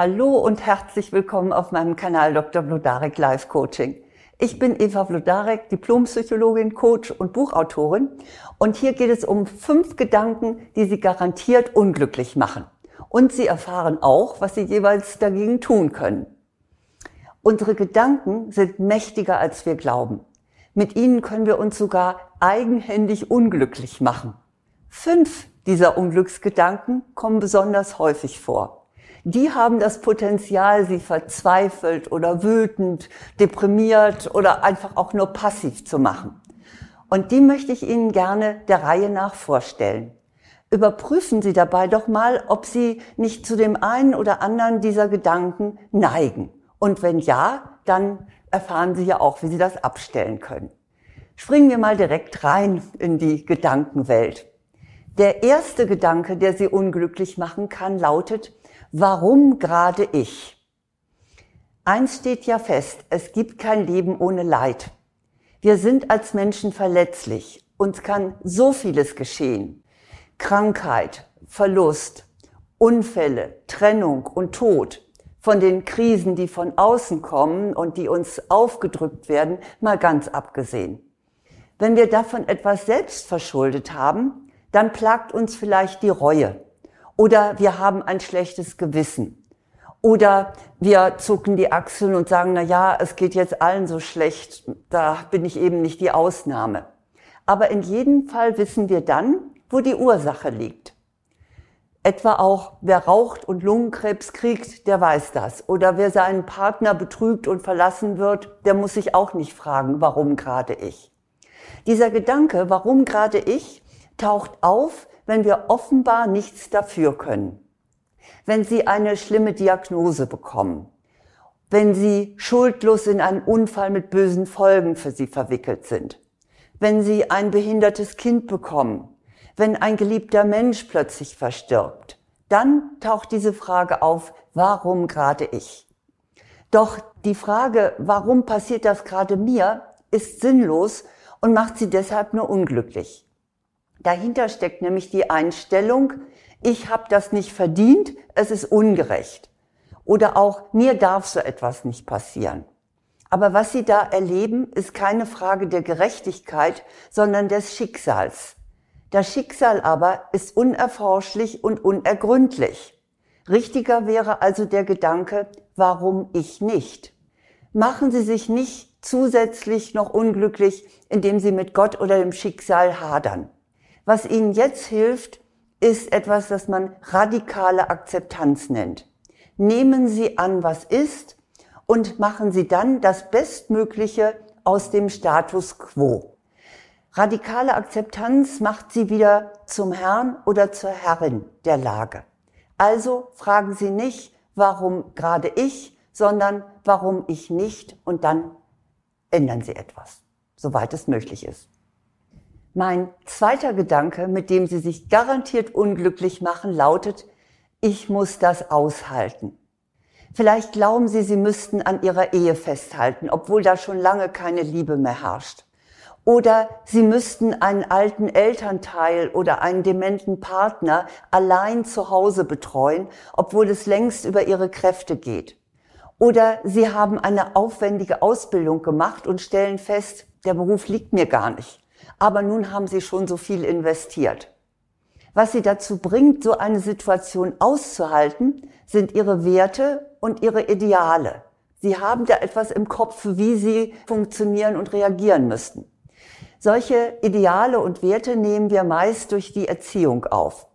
Hallo und herzlich willkommen auf meinem Kanal Dr. Blodarek Life Coaching. Ich bin Eva Blodarek, Diplompsychologin, Coach und Buchautorin. Und hier geht es um fünf Gedanken, die Sie garantiert unglücklich machen. Und Sie erfahren auch, was Sie jeweils dagegen tun können. Unsere Gedanken sind mächtiger, als wir glauben. Mit ihnen können wir uns sogar eigenhändig unglücklich machen. Fünf dieser Unglücksgedanken kommen besonders häufig vor die haben das Potenzial, sie verzweifelt oder wütend, deprimiert oder einfach auch nur passiv zu machen. Und die möchte ich Ihnen gerne der Reihe nach vorstellen. Überprüfen Sie dabei doch mal, ob Sie nicht zu dem einen oder anderen dieser Gedanken neigen. Und wenn ja, dann erfahren Sie ja auch, wie Sie das abstellen können. Springen wir mal direkt rein in die Gedankenwelt. Der erste Gedanke, der Sie unglücklich machen kann, lautet, Warum gerade ich? Eins steht ja fest, es gibt kein Leben ohne Leid. Wir sind als Menschen verletzlich. Uns kann so vieles geschehen. Krankheit, Verlust, Unfälle, Trennung und Tod. Von den Krisen, die von außen kommen und die uns aufgedrückt werden, mal ganz abgesehen. Wenn wir davon etwas selbst verschuldet haben, dann plagt uns vielleicht die Reue oder wir haben ein schlechtes Gewissen. Oder wir zucken die Achseln und sagen, na ja, es geht jetzt allen so schlecht, da bin ich eben nicht die Ausnahme. Aber in jedem Fall wissen wir dann, wo die Ursache liegt. Etwa auch, wer raucht und Lungenkrebs kriegt, der weiß das. Oder wer seinen Partner betrügt und verlassen wird, der muss sich auch nicht fragen, warum gerade ich. Dieser Gedanke, warum gerade ich, taucht auf, wenn wir offenbar nichts dafür können. Wenn Sie eine schlimme Diagnose bekommen. Wenn Sie schuldlos in einen Unfall mit bösen Folgen für Sie verwickelt sind. Wenn Sie ein behindertes Kind bekommen. Wenn ein geliebter Mensch plötzlich verstirbt. Dann taucht diese Frage auf, warum gerade ich? Doch die Frage, warum passiert das gerade mir, ist sinnlos und macht sie deshalb nur unglücklich. Dahinter steckt nämlich die Einstellung, ich habe das nicht verdient, es ist ungerecht. Oder auch, mir darf so etwas nicht passieren. Aber was Sie da erleben, ist keine Frage der Gerechtigkeit, sondern des Schicksals. Das Schicksal aber ist unerforschlich und unergründlich. Richtiger wäre also der Gedanke, warum ich nicht? Machen Sie sich nicht zusätzlich noch unglücklich, indem Sie mit Gott oder dem Schicksal hadern. Was ihnen jetzt hilft, ist etwas, das man radikale Akzeptanz nennt. Nehmen Sie an, was ist und machen Sie dann das Bestmögliche aus dem Status quo. Radikale Akzeptanz macht Sie wieder zum Herrn oder zur Herrin der Lage. Also fragen Sie nicht, warum gerade ich, sondern warum ich nicht und dann ändern Sie etwas, soweit es möglich ist. Mein zweiter Gedanke, mit dem Sie sich garantiert unglücklich machen, lautet, ich muss das aushalten. Vielleicht glauben Sie, Sie müssten an Ihrer Ehe festhalten, obwohl da schon lange keine Liebe mehr herrscht. Oder Sie müssten einen alten Elternteil oder einen dementen Partner allein zu Hause betreuen, obwohl es längst über Ihre Kräfte geht. Oder Sie haben eine aufwendige Ausbildung gemacht und stellen fest, der Beruf liegt mir gar nicht aber nun haben sie schon so viel investiert. Was sie dazu bringt, so eine Situation auszuhalten, sind ihre Werte und ihre Ideale. Sie haben da etwas im Kopf, wie sie funktionieren und reagieren müssten. Solche Ideale und Werte nehmen wir meist durch die Erziehung auf.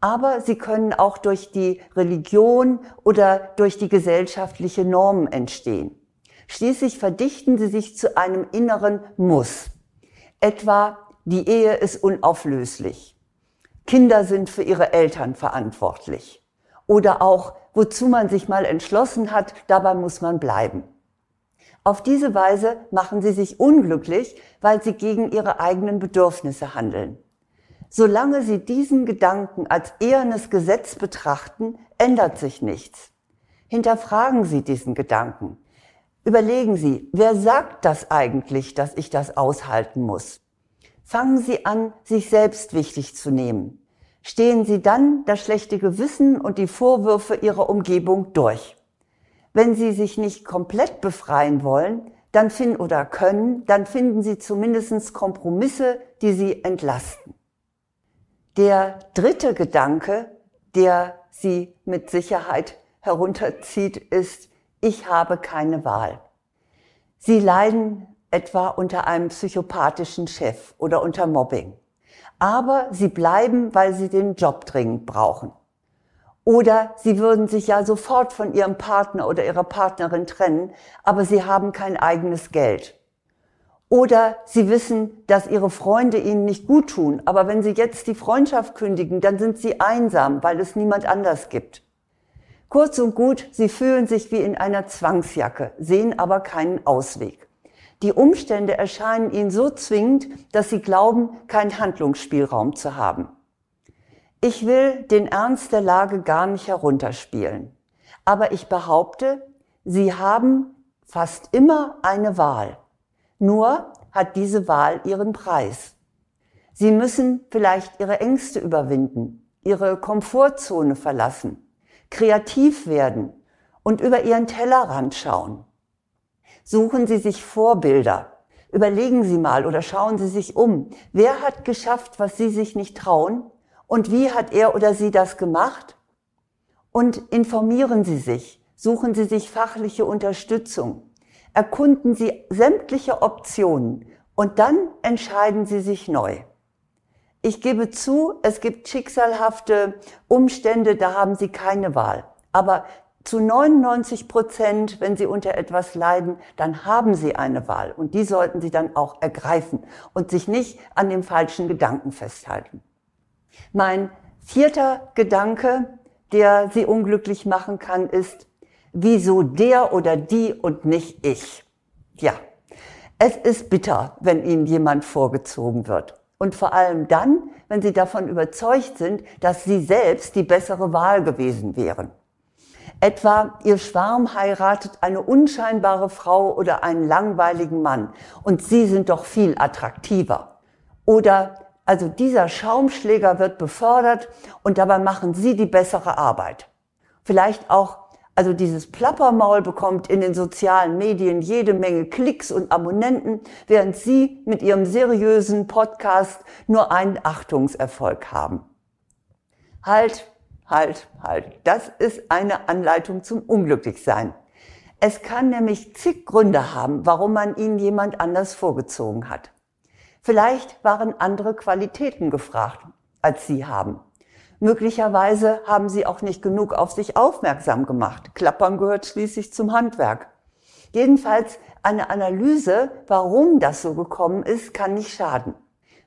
Aber sie können auch durch die Religion oder durch die gesellschaftliche Normen entstehen. Schließlich verdichten sie sich zu einem inneren Muss. Etwa, die Ehe ist unauflöslich. Kinder sind für ihre Eltern verantwortlich. Oder auch, wozu man sich mal entschlossen hat, dabei muss man bleiben. Auf diese Weise machen sie sich unglücklich, weil sie gegen ihre eigenen Bedürfnisse handeln. Solange sie diesen Gedanken als ehernes Gesetz betrachten, ändert sich nichts. Hinterfragen Sie diesen Gedanken. Überlegen Sie, wer sagt das eigentlich, dass ich das aushalten muss? Fangen Sie an, sich selbst wichtig zu nehmen. stehen Sie dann das schlechte Gewissen und die Vorwürfe Ihrer Umgebung durch. Wenn Sie sich nicht komplett befreien wollen, dann finden oder können, dann finden Sie zumindest Kompromisse, die Sie entlasten. Der dritte Gedanke, der Sie mit Sicherheit herunterzieht, ist, ich habe keine Wahl. Sie leiden etwa unter einem psychopathischen Chef oder unter Mobbing. Aber sie bleiben, weil sie den Job dringend brauchen. Oder sie würden sich ja sofort von ihrem Partner oder ihrer Partnerin trennen, aber sie haben kein eigenes Geld. Oder sie wissen, dass ihre Freunde ihnen nicht gut tun, aber wenn sie jetzt die Freundschaft kündigen, dann sind sie einsam, weil es niemand anders gibt. Kurz und gut, sie fühlen sich wie in einer Zwangsjacke, sehen aber keinen Ausweg. Die Umstände erscheinen ihnen so zwingend, dass sie glauben, keinen Handlungsspielraum zu haben. Ich will den Ernst der Lage gar nicht herunterspielen. Aber ich behaupte, Sie haben fast immer eine Wahl. Nur hat diese Wahl ihren Preis. Sie müssen vielleicht Ihre Ängste überwinden, Ihre Komfortzone verlassen kreativ werden und über ihren Tellerrand schauen. Suchen Sie sich Vorbilder. Überlegen Sie mal oder schauen Sie sich um. Wer hat geschafft, was Sie sich nicht trauen? Und wie hat er oder sie das gemacht? Und informieren Sie sich. Suchen Sie sich fachliche Unterstützung. Erkunden Sie sämtliche Optionen und dann entscheiden Sie sich neu. Ich gebe zu, es gibt schicksalhafte Umstände, da haben Sie keine Wahl. Aber zu 99 Prozent, wenn Sie unter etwas leiden, dann haben Sie eine Wahl. Und die sollten Sie dann auch ergreifen und sich nicht an dem falschen Gedanken festhalten. Mein vierter Gedanke, der Sie unglücklich machen kann, ist, wieso der oder die und nicht ich? Ja, es ist bitter, wenn Ihnen jemand vorgezogen wird. Und vor allem dann, wenn sie davon überzeugt sind, dass sie selbst die bessere Wahl gewesen wären. Etwa, ihr Schwarm heiratet eine unscheinbare Frau oder einen langweiligen Mann und sie sind doch viel attraktiver. Oder, also dieser Schaumschläger wird befördert und dabei machen sie die bessere Arbeit. Vielleicht auch also dieses Plappermaul bekommt in den sozialen Medien jede Menge Klicks und Abonnenten, während Sie mit Ihrem seriösen Podcast nur einen Achtungserfolg haben. Halt, halt, halt. Das ist eine Anleitung zum Unglücklichsein. Es kann nämlich zig Gründe haben, warum man Ihnen jemand anders vorgezogen hat. Vielleicht waren andere Qualitäten gefragt, als Sie haben. Möglicherweise haben sie auch nicht genug auf sich aufmerksam gemacht. Klappern gehört schließlich zum Handwerk. Jedenfalls eine Analyse, warum das so gekommen ist, kann nicht schaden.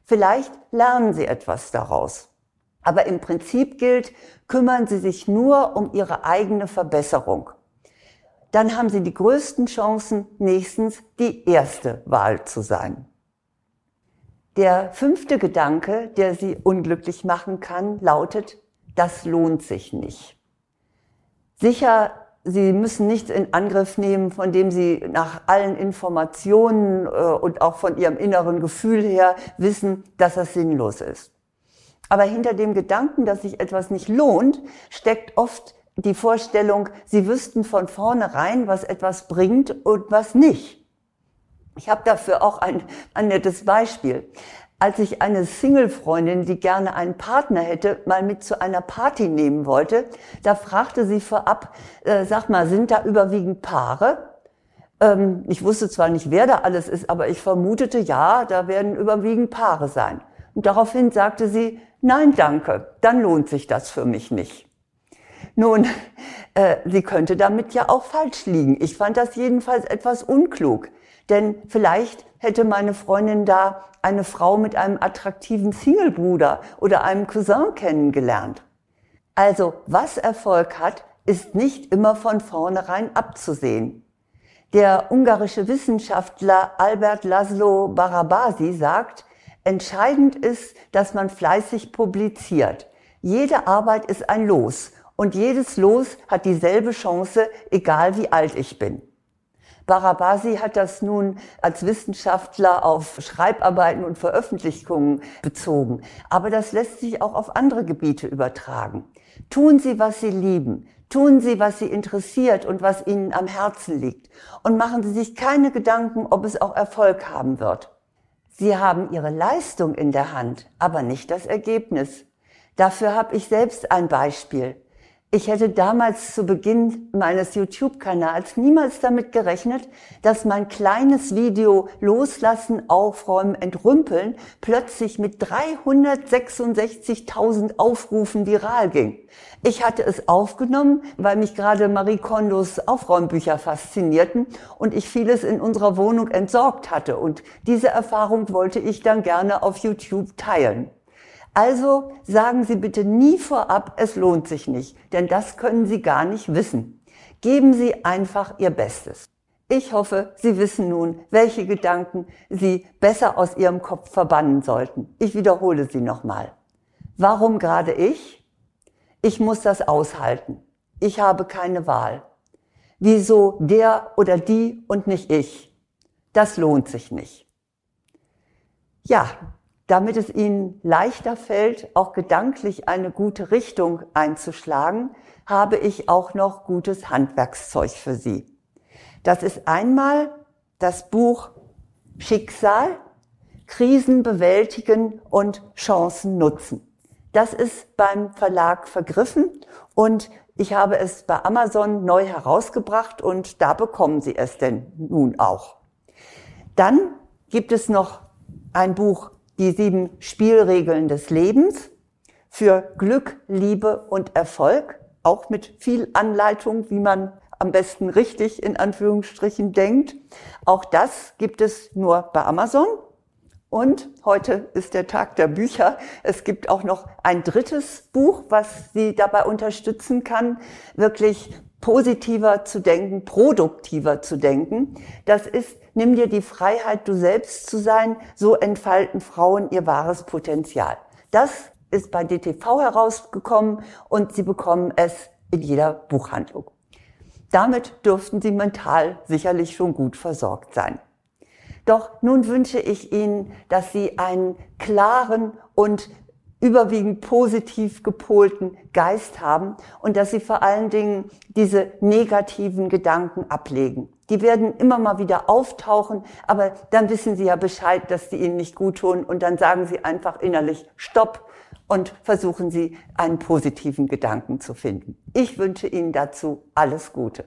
Vielleicht lernen Sie etwas daraus. Aber im Prinzip gilt, kümmern Sie sich nur um Ihre eigene Verbesserung. Dann haben Sie die größten Chancen, nächstens die erste Wahl zu sein. Der fünfte Gedanke, der Sie unglücklich machen kann, lautet, das lohnt sich nicht. Sicher, Sie müssen nichts in Angriff nehmen, von dem Sie nach allen Informationen äh, und auch von Ihrem inneren Gefühl her wissen, dass das sinnlos ist. Aber hinter dem Gedanken, dass sich etwas nicht lohnt, steckt oft die Vorstellung, Sie wüssten von vornherein, was etwas bringt und was nicht. Ich habe dafür auch ein, ein nettes Beispiel. Als ich eine Single-Freundin, die gerne einen Partner hätte, mal mit zu einer Party nehmen wollte, da fragte sie vorab, äh, sag mal, sind da überwiegend Paare? Ähm, ich wusste zwar nicht, wer da alles ist, aber ich vermutete, ja, da werden überwiegend Paare sein. Und daraufhin sagte sie, nein, danke, dann lohnt sich das für mich nicht. Nun, äh, sie könnte damit ja auch falsch liegen. Ich fand das jedenfalls etwas unklug. Denn vielleicht hätte meine Freundin da eine Frau mit einem attraktiven Singlebruder oder einem Cousin kennengelernt. Also, was Erfolg hat, ist nicht immer von vornherein abzusehen. Der ungarische Wissenschaftler Albert Laszlo Barabasi sagt, entscheidend ist, dass man fleißig publiziert. Jede Arbeit ist ein Los und jedes Los hat dieselbe Chance, egal wie alt ich bin. Barabasi hat das nun als Wissenschaftler auf Schreibarbeiten und Veröffentlichungen bezogen. Aber das lässt sich auch auf andere Gebiete übertragen. Tun Sie, was Sie lieben. Tun Sie, was Sie interessiert und was Ihnen am Herzen liegt. Und machen Sie sich keine Gedanken, ob es auch Erfolg haben wird. Sie haben Ihre Leistung in der Hand, aber nicht das Ergebnis. Dafür habe ich selbst ein Beispiel. Ich hätte damals zu Beginn meines YouTube-Kanals niemals damit gerechnet, dass mein kleines Video Loslassen, Aufräumen, Entrümpeln plötzlich mit 366.000 Aufrufen viral ging. Ich hatte es aufgenommen, weil mich gerade Marie Kondos Aufräumbücher faszinierten und ich vieles in unserer Wohnung entsorgt hatte. Und diese Erfahrung wollte ich dann gerne auf YouTube teilen. Also sagen Sie bitte nie vorab, es lohnt sich nicht, denn das können Sie gar nicht wissen. Geben Sie einfach Ihr Bestes. Ich hoffe, Sie wissen nun, welche Gedanken Sie besser aus Ihrem Kopf verbannen sollten. Ich wiederhole sie nochmal. Warum gerade ich? Ich muss das aushalten. Ich habe keine Wahl. Wieso der oder die und nicht ich? Das lohnt sich nicht. Ja, damit es Ihnen leichter fällt, auch gedanklich eine gute Richtung einzuschlagen, habe ich auch noch gutes Handwerkszeug für Sie. Das ist einmal das Buch Schicksal, Krisen bewältigen und Chancen nutzen. Das ist beim Verlag vergriffen und ich habe es bei Amazon neu herausgebracht und da bekommen Sie es denn nun auch. Dann gibt es noch ein Buch die sieben Spielregeln des Lebens für Glück, Liebe und Erfolg, auch mit viel Anleitung, wie man am besten richtig in Anführungsstrichen denkt. Auch das gibt es nur bei Amazon. Und heute ist der Tag der Bücher. Es gibt auch noch ein drittes Buch, was Sie dabei unterstützen kann, wirklich positiver zu denken, produktiver zu denken. Das ist, nimm dir die Freiheit, du selbst zu sein, so entfalten Frauen ihr wahres Potenzial. Das ist bei DTV herausgekommen und Sie bekommen es in jeder Buchhandlung. Damit dürften Sie mental sicherlich schon gut versorgt sein. Doch nun wünsche ich Ihnen, dass Sie einen klaren und überwiegend positiv gepolten Geist haben und dass sie vor allen Dingen diese negativen Gedanken ablegen. Die werden immer mal wieder auftauchen, aber dann wissen sie ja Bescheid, dass die ihnen nicht gut tun und dann sagen sie einfach innerlich Stopp und versuchen sie einen positiven Gedanken zu finden. Ich wünsche Ihnen dazu alles Gute.